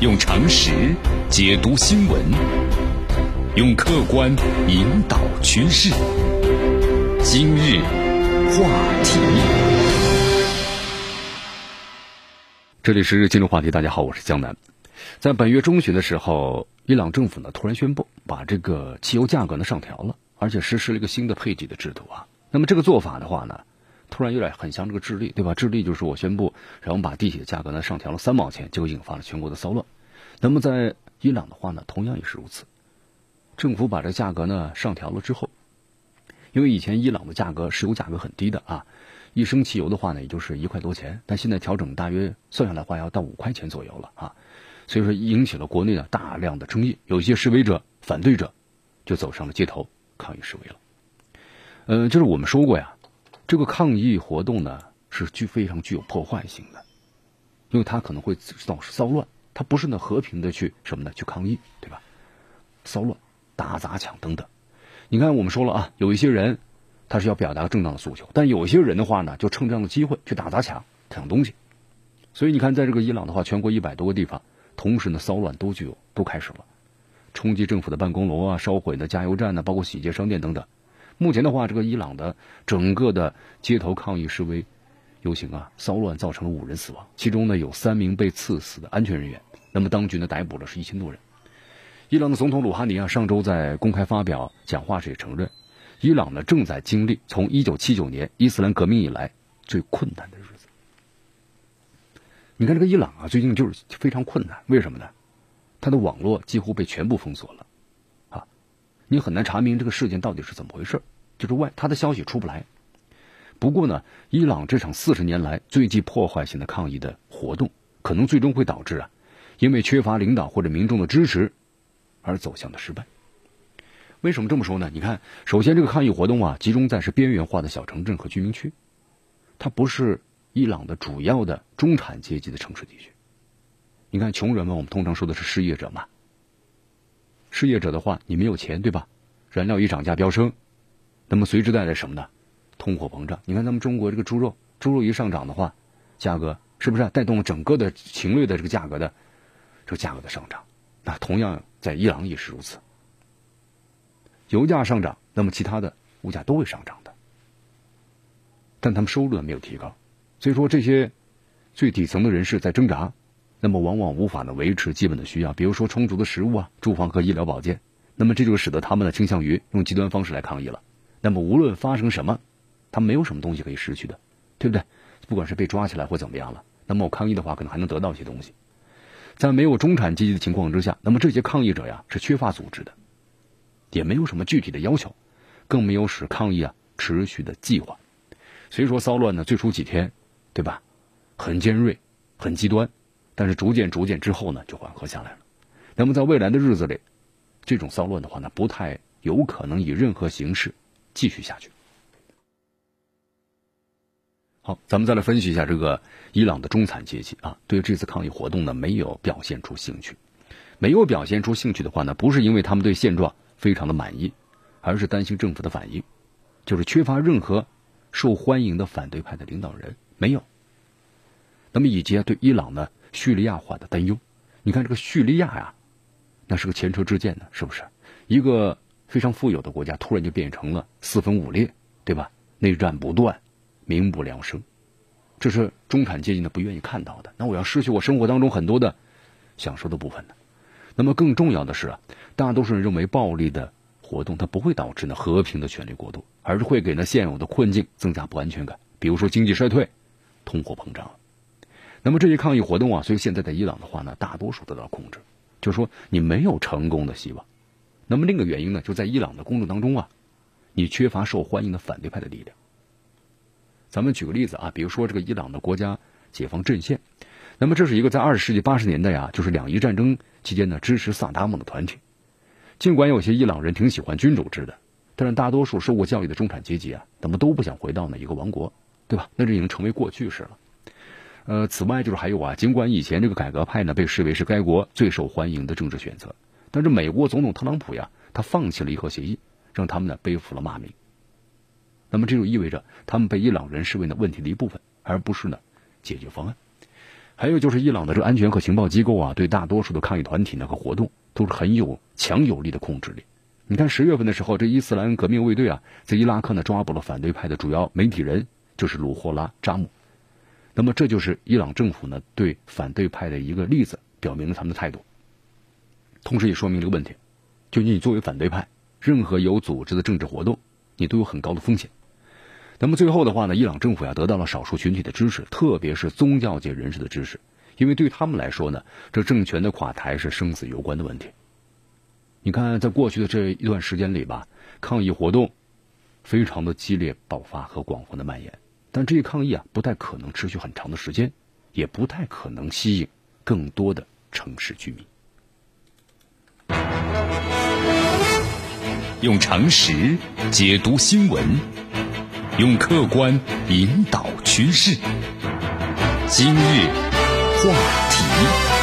用常识解读新闻，用客观引导趋势。今日话题，这里是今日话题。大家好，我是江南。在本月中旬的时候，伊朗政府呢突然宣布把这个汽油价格呢上调了，而且实施了一个新的配给的制度啊。那么这个做法的话呢，突然有点很像这个智利，对吧？智利就是我宣布，然后把地铁价格呢上调了三毛钱，结果引发了全国的骚乱。那么在伊朗的话呢，同样也是如此。政府把这价格呢上调了之后，因为以前伊朗的价格石油价格很低的啊，一升汽油的话呢也就是一块多钱，但现在调整大约算下来话要到五块钱左右了啊，所以说引起了国内的大量的争议，有些示威者、反对者就走上了街头抗议示威了。呃，就是我们说过呀，这个抗议活动呢是具非常具有破坏性的，因为它可能会造骚乱。它不是呢和平的去什么呢？去抗议，对吧？骚乱、打砸抢等等。你看，我们说了啊，有一些人他是要表达正当的诉求，但有些人的话呢，就趁这样的机会去打砸抢抢东西。所以你看，在这个伊朗的话，全国一百多个地方，同时呢骚乱都具有都开始了，冲击政府的办公楼啊，烧毁的加油站呢，包括洗劫商店等等。目前的话，这个伊朗的整个的街头抗议示威。游行啊，骚乱造成了五人死亡，其中呢有三名被刺死的安全人员。那么当局呢逮捕了是一千多人。伊朗的总统鲁哈尼啊上周在公开发表讲话时也承认，伊朗呢正在经历从一九七九年伊斯兰革命以来最困难的日子。你看这个伊朗啊，最近就是非常困难，为什么呢？他的网络几乎被全部封锁了，你很难查明这个事件到底是怎么回事，就是外他的消息出不来。不过呢，伊朗这场四十年来最具破坏性的抗议的活动，可能最终会导致啊，因为缺乏领导或者民众的支持，而走向的失败。为什么这么说呢？你看，首先这个抗议活动啊，集中在是边缘化的小城镇和居民区，它不是伊朗的主要的中产阶级的城市地区。你看，穷人们，我们通常说的是失业者嘛。失业者的话，你没有钱，对吧？燃料一涨价飙升，那么随之带来什么呢？通货膨胀，你看咱们中国这个猪肉，猪肉一上涨的话，价格是不是带动了整个的禽类的这个价格的这个价格的上涨？那同样在伊朗也是如此。油价上涨，那么其他的物价都会上涨的，但他们收入呢没有提高，所以说这些最底层的人士在挣扎，那么往往无法呢维持基本的需要，比如说充足的食物啊、住房和医疗保健，那么这就使得他们呢倾向于用极端方式来抗议了。那么无论发生什么。他没有什么东西可以失去的，对不对？不管是被抓起来或怎么样了，那么我抗议的话，可能还能得到一些东西。在没有中产阶级的情况之下，那么这些抗议者呀是缺乏组织的，也没有什么具体的要求，更没有使抗议啊持续的计划。所以说骚乱呢，最初几天，对吧？很尖锐，很极端，但是逐渐逐渐之后呢，就缓和下来了。那么在未来的日子里，这种骚乱的话呢，不太有可能以任何形式继续下去。好，咱们再来分析一下这个伊朗的中产阶级啊，对这次抗议活动呢没有表现出兴趣，没有表现出兴趣的话呢，不是因为他们对现状非常的满意，而是担心政府的反应，就是缺乏任何受欢迎的反对派的领导人，没有。那么以及对伊朗呢叙利亚化的担忧，你看这个叙利亚呀，那是个前车之鉴呢，是不是？一个非常富有的国家突然就变成了四分五裂，对吧？内战不断。民不聊生，这是中产阶级呢不愿意看到的。那我要失去我生活当中很多的享受的部分呢？那么更重要的是啊，大多数人认为暴力的活动它不会导致呢和平的权力过渡，而是会给呢现有的困境增加不安全感，比如说经济衰退、通货膨胀。那么这些抗议活动啊，所以现在在伊朗的话呢，大多数得到控制，就是说你没有成功的希望。那么另一个原因呢，就在伊朗的公众当中啊，你缺乏受欢迎的反对派的力量。咱们举个例子啊，比如说这个伊朗的国家解放阵线，那么这是一个在二十世纪八十年代呀，就是两伊战争期间呢支持萨达姆的团体。尽管有些伊朗人挺喜欢君主制的，但是大多数受过教育的中产阶级啊，怎么都不想回到那一个王国，对吧？那这已经成为过去式了。呃，此外就是还有啊，尽管以前这个改革派呢被视为是该国最受欢迎的政治选择，但是美国总统特朗普呀，他放弃了伊核协议，让他们呢背负了骂名。那么这就意味着他们被伊朗人视为呢问题的一部分，而不是呢解决方案。还有就是伊朗的这个安全和情报机构啊，对大多数的抗议团体呢和活动都是很有强有力的控制力。你看十月份的时候，这伊斯兰革命卫队啊，在伊拉克呢抓捕了反对派的主要媒体人，就是鲁霍拉扎姆。那么这就是伊朗政府呢对反对派的一个例子，表明了他们的态度。同时也说明了一个问题：就你作为反对派，任何有组织的政治活动，你都有很高的风险。那么最后的话呢，伊朗政府呀得到了少数群体的支持，特别是宗教界人士的支持，因为对他们来说呢，这政权的垮台是生死攸关的问题。你看，在过去的这一段时间里吧，抗议活动非常的激烈爆发和广泛的蔓延，但这一抗议啊不太可能持续很长的时间，也不太可能吸引更多的城市居民。用常识解读新闻。用客观引导趋势。今日话题。